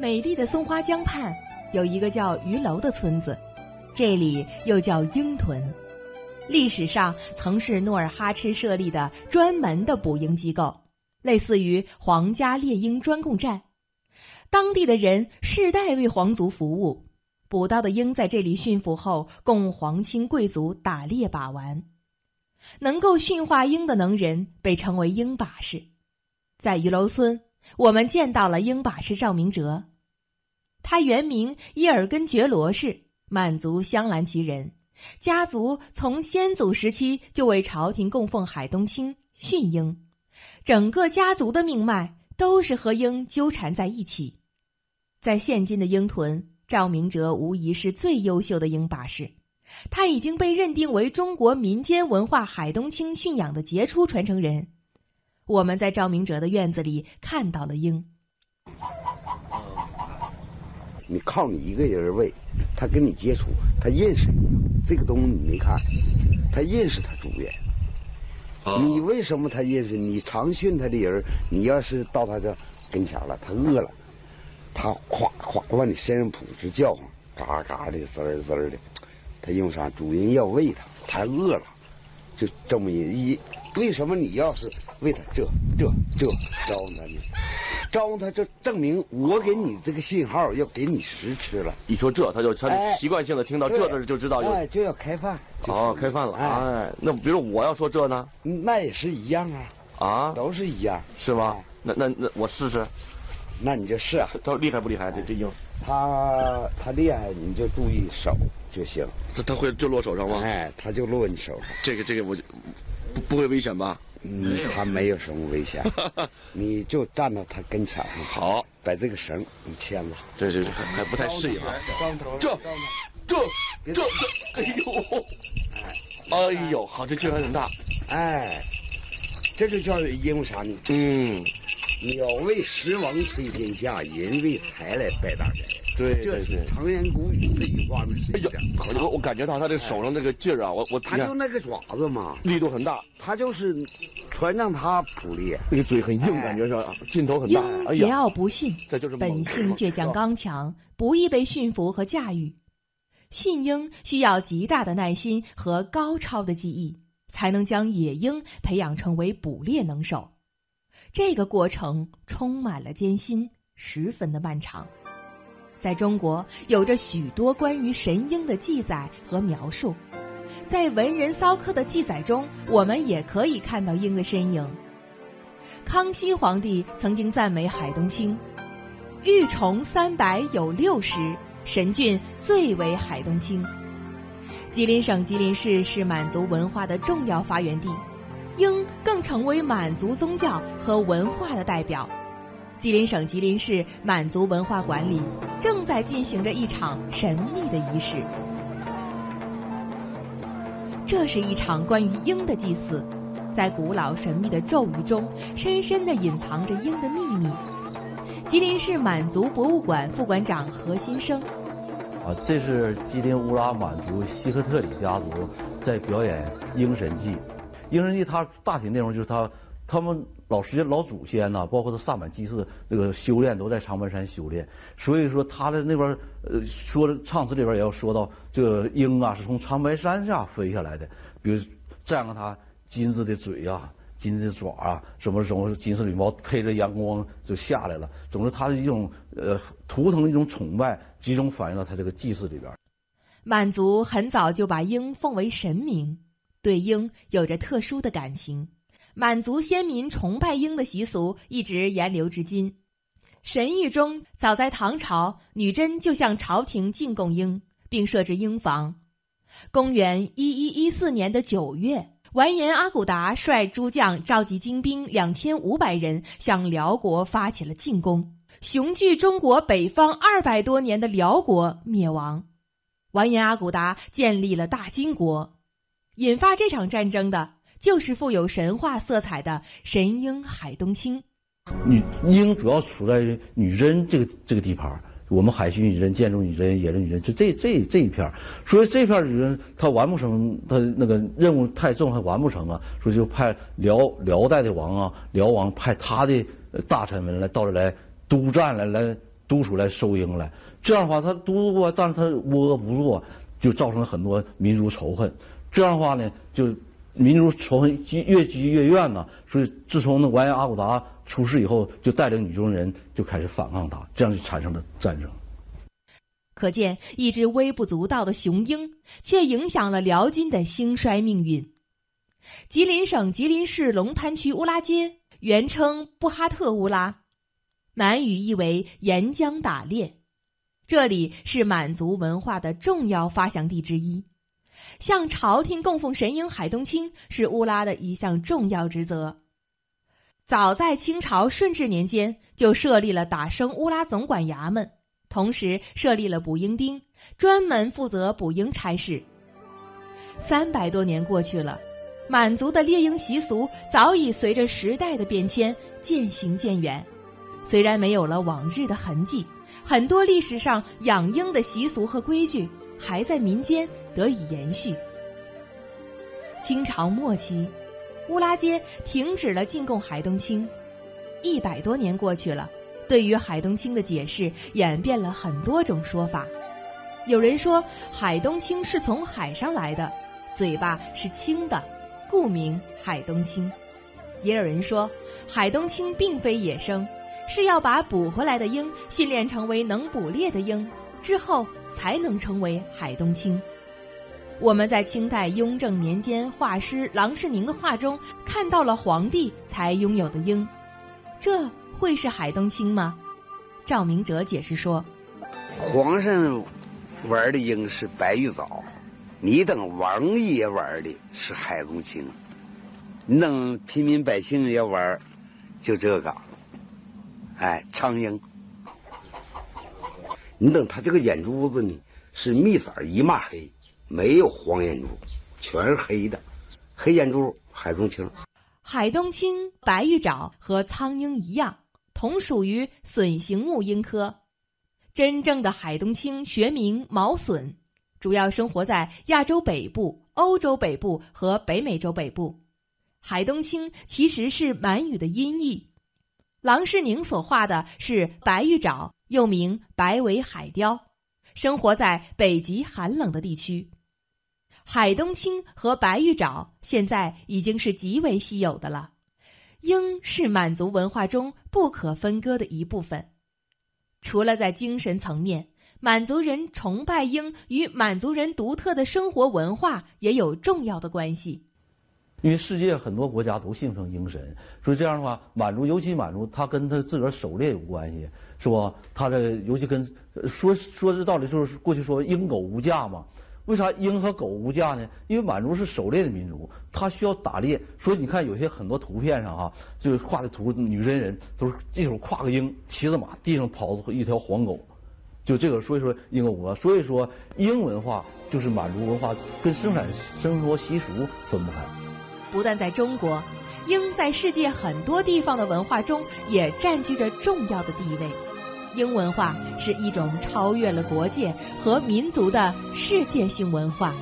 美丽的松花江畔有一个叫鱼楼的村子，这里又叫鹰屯。历史上曾是努尔哈赤设立的专门的捕鹰机构，类似于皇家猎鹰专供站。当地的人世代为皇族服务，捕到的鹰在这里驯服后，供皇亲贵族打猎把玩。能够驯化鹰的能人被称为鹰把式。在鱼楼村，我们见到了鹰把式赵明哲。他原名伊尔根觉罗氏，满族镶蓝旗人，家族从先祖时期就为朝廷供奉海东青驯鹰，整个家族的命脉都是和鹰纠缠在一起。在现今的鹰屯，赵明哲无疑是最优秀的鹰把式，他已经被认定为中国民间文化海东青驯养的杰出传承人。我们在赵明哲的院子里看到了鹰。你靠你一个人喂，他跟你接触，他认识你，这个东西你没看，他认识他主人。你为什么他认识你？常训他的人，你要是到他这跟前了，他饿了，他咵咵往你身上扑直叫唤，嘎嘎的滋儿滋儿的，他用啥？主人要喂他，他饿了，就这么一。为什么你要是为他这这这招呼他呢？招呼他，就证明我给你这个信号，要给你食吃了。一说这，他就他就习惯性的听到这字就知道要就要开饭。哦，开饭了。哎，那比如我要说这呢？那也是一样啊。啊，都是一样，是吗？那那那我试试。那你就试啊。他厉害不厉害？这这鹰。他他厉害，你就注意手就行。他他会就落手上吗？哎，他就落你手上。这个这个我就不不会危险吧？嗯，他没有什么危险，你就站到他跟前上，好，把这个绳你牵了。这这还还不太适应啊。这这这这，哎呦，哎呦，好，这劲还挺大。哎，这就叫因为啥呢？嗯，鸟为食亡推天下，人为财来拜大宅。对，这是常言古语，自己话呢。哎呀，我我感觉到他的手上那个劲儿啊，我我他就那个爪子嘛，力度很大，他就是船让他捕猎。那个嘴很硬，感觉是劲头很大。鹰桀骜不驯，这就是本性倔强刚强，不易被驯服和驾驭。驯鹰需要极大的耐心和高超的技艺，才能将野鹰培养成为捕猎能手。这个过程充满了艰辛，十分的漫长。在中国，有着许多关于神鹰的记载和描述。在文人骚客的记载中，我们也可以看到鹰的身影。康熙皇帝曾经赞美海东青：“玉虫三百有六十，神骏最为海东青。”吉林省吉林市是满族文化的重要发源地，鹰更成为满族宗教和文化的代表。吉林省吉林市满族文化馆里正在进行着一场神秘的仪式。这是一场关于鹰的祭祀，在古老神秘的咒语中，深深的隐藏着鹰的秘密。吉林市满族博物馆副馆长何新生：啊，这是吉林乌拉满族西克特里家族在表演《鹰神记》。《鹰神记》它大体内容就是他他们。老时间老祖先呐，包括他萨满祭祀这个修炼都在长白山修炼，所以说他的那边呃说的唱词里边也要说到这个鹰啊是从长白山下飞下来的，比如蘸个他金子的嘴啊、金子的爪啊，什么什么金丝羽毛配着阳光就下来了。总之，他的一种呃图腾的一种崇拜，集中反映到他这个祭祀里边。满族很早就把鹰奉为神明，对鹰有着特殊的感情。满族先民崇拜鹰的习俗一直沿流至今。神谕中，早在唐朝，女真就向朝廷进贡鹰，并设置鹰房。公元一一一四年的九月，完颜阿骨达率诸将召集精兵两千五百人，向辽国发起了进攻。雄踞中国北方二百多年的辽国灭亡，完颜阿骨达建立了大金国。引发这场战争的。就是富有神话色彩的神鹰海东青。女鹰主要处在女真这个这个地盘我们海军女真、建筑女真、野人女真，就这这这一片所以这片女真她完不成，她那个任务太重，还完不成啊。所以就派辽辽代的王啊，辽王派他的大臣们来到这来督战，来来督出来收鹰来。这样的话，他督过，但是他窝不做，就造成了很多民族仇恨。这样的话呢，就民族仇恨积越积越怨呐。所以，自从那完颜阿骨达出事以后，就带领女真人就开始反抗他，这样就产生了战争。可见，一只微不足道的雄鹰，却影响了辽金的兴衰命运。吉林省吉林市龙潭区乌拉街，原称布哈特乌拉，满语意为“沿江打猎”。这里是满族文化的重要发祥地之一，向朝廷供奉神鹰海东青是乌拉的一项重要职责。早在清朝顺治年间，就设立了打生乌拉总管衙门，同时设立了捕鹰丁，专门负责捕鹰差事。三百多年过去了，满族的猎鹰习俗早已随着时代的变迁渐行渐远，虽然没有了往日的痕迹。很多历史上养鹰的习俗和规矩还在民间得以延续。清朝末期，乌拉街停止了进贡海东青，一百多年过去了，对于海东青的解释演变了很多种说法。有人说海东青是从海上来的，嘴巴是青的，故名海东青；也有人说海东青并非野生。是要把捕回来的鹰训练成为能捕猎的鹰，之后才能成为海东青。我们在清代雍正年间画师郎世宁的画中看到了皇帝才拥有的鹰，这会是海东青吗？赵明哲解释说：“皇上玩的鹰是白玉藻，你等王爷玩的是海东青，你等平民百姓要玩，就这个。”哎，苍鹰，你等他这个眼珠子呢，是蜜色一抹黑，没有黄眼珠，全是黑的，黑眼珠海东青。海东青、白玉爪和苍鹰一样，同属于隼形目鹰科。真正的海东青学名毛隼，主要生活在亚洲北部、欧洲北部和北美洲北部。海东青其实是满语的音译。郎世宁所画的是白玉爪，又名白尾海雕，生活在北极寒冷的地区。海东青和白玉爪现在已经是极为稀有的了。鹰是满族文化中不可分割的一部分。除了在精神层面，满族人崇拜鹰与满族人独特的生活文化也有重要的关系。因为世界很多国家都信奉鹰神，所以这样的话，满族尤其满族，他跟他自个儿狩猎有关系，是不？他这尤其跟说说这道理，就是过去说鹰狗无价嘛。为啥鹰和狗无价呢？因为满族是狩猎的民族，他需要打猎。所以你看有些很多图片上哈，就是画的图，女真人都是一手挎个鹰，骑着马，地上跑一条黄狗，就这个。所以说鹰狗。所以说鹰文化就是满族文化跟生产生活习俗分不开。不但在中国，鹰在世界很多地方的文化中也占据着重要的地位。英文化是一种超越了国界和民族的世界性文化。